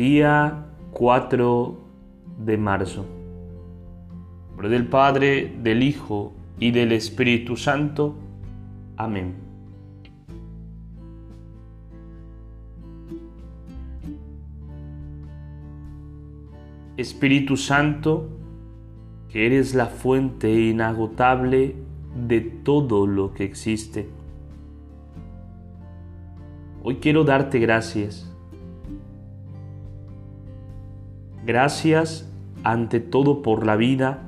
Día 4 de marzo. Nombre del Padre, del Hijo y del Espíritu Santo. Amén. Espíritu Santo, que eres la fuente inagotable de todo lo que existe. Hoy quiero darte gracias. Gracias ante todo por la vida,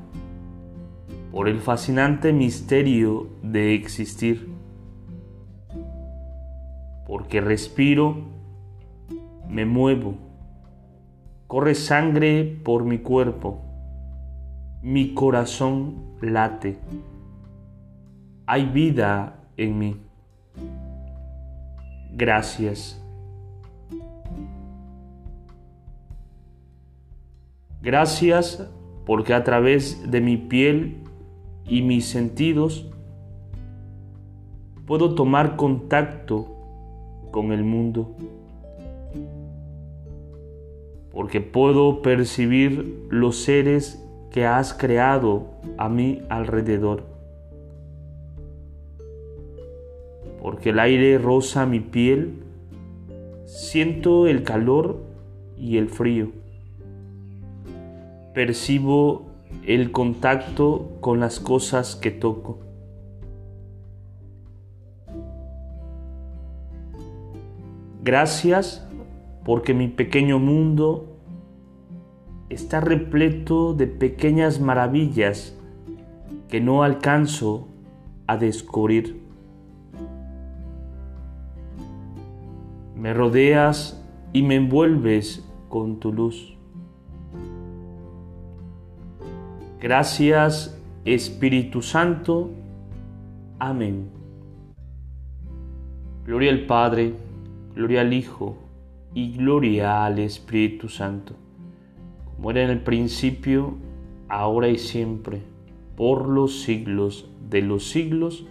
por el fascinante misterio de existir, porque respiro, me muevo, corre sangre por mi cuerpo, mi corazón late, hay vida en mí. Gracias. Gracias porque a través de mi piel y mis sentidos puedo tomar contacto con el mundo. Porque puedo percibir los seres que has creado a mi alrededor. Porque el aire roza mi piel, siento el calor y el frío percibo el contacto con las cosas que toco. Gracias porque mi pequeño mundo está repleto de pequeñas maravillas que no alcanzo a descubrir. Me rodeas y me envuelves con tu luz. Gracias Espíritu Santo. Amén. Gloria al Padre, gloria al Hijo y gloria al Espíritu Santo, como era en el principio, ahora y siempre, por los siglos de los siglos.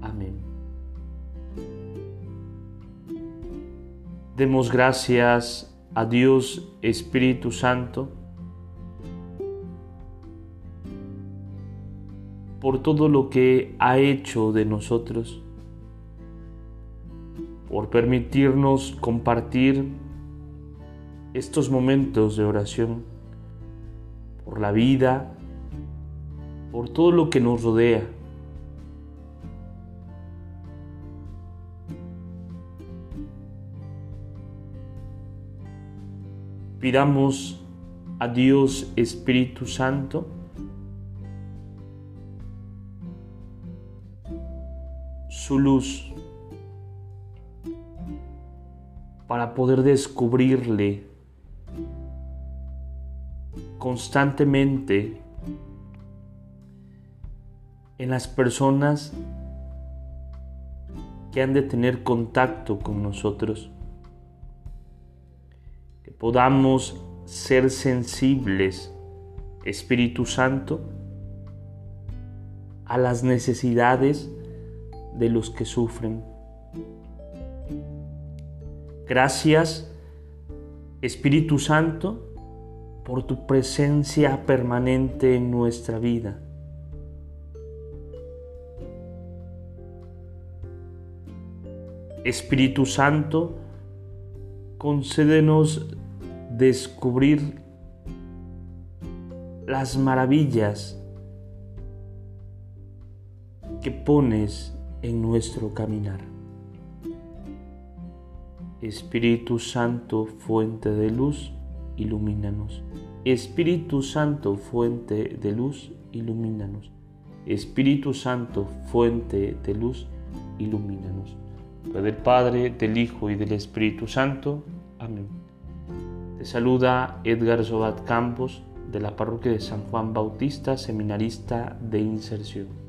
Amén. Demos gracias a Dios Espíritu Santo, por todo lo que ha hecho de nosotros, por permitirnos compartir estos momentos de oración, por la vida, por todo lo que nos rodea. Pidamos a Dios Espíritu Santo, su luz para poder descubrirle constantemente en las personas que han de tener contacto con nosotros. Que podamos ser sensibles, Espíritu Santo, a las necesidades de los que sufren. Gracias, Espíritu Santo, por tu presencia permanente en nuestra vida. Espíritu Santo, concédenos descubrir las maravillas que pones en nuestro caminar. Espíritu Santo, fuente de luz, ilumínanos. Espíritu Santo, fuente de luz, ilumínanos. Espíritu Santo, fuente de luz, ilumínanos. del Padre, del Hijo y del Espíritu Santo. Amén. Te saluda Edgar Zobat Campos de la parroquia de San Juan Bautista, seminarista de inserción.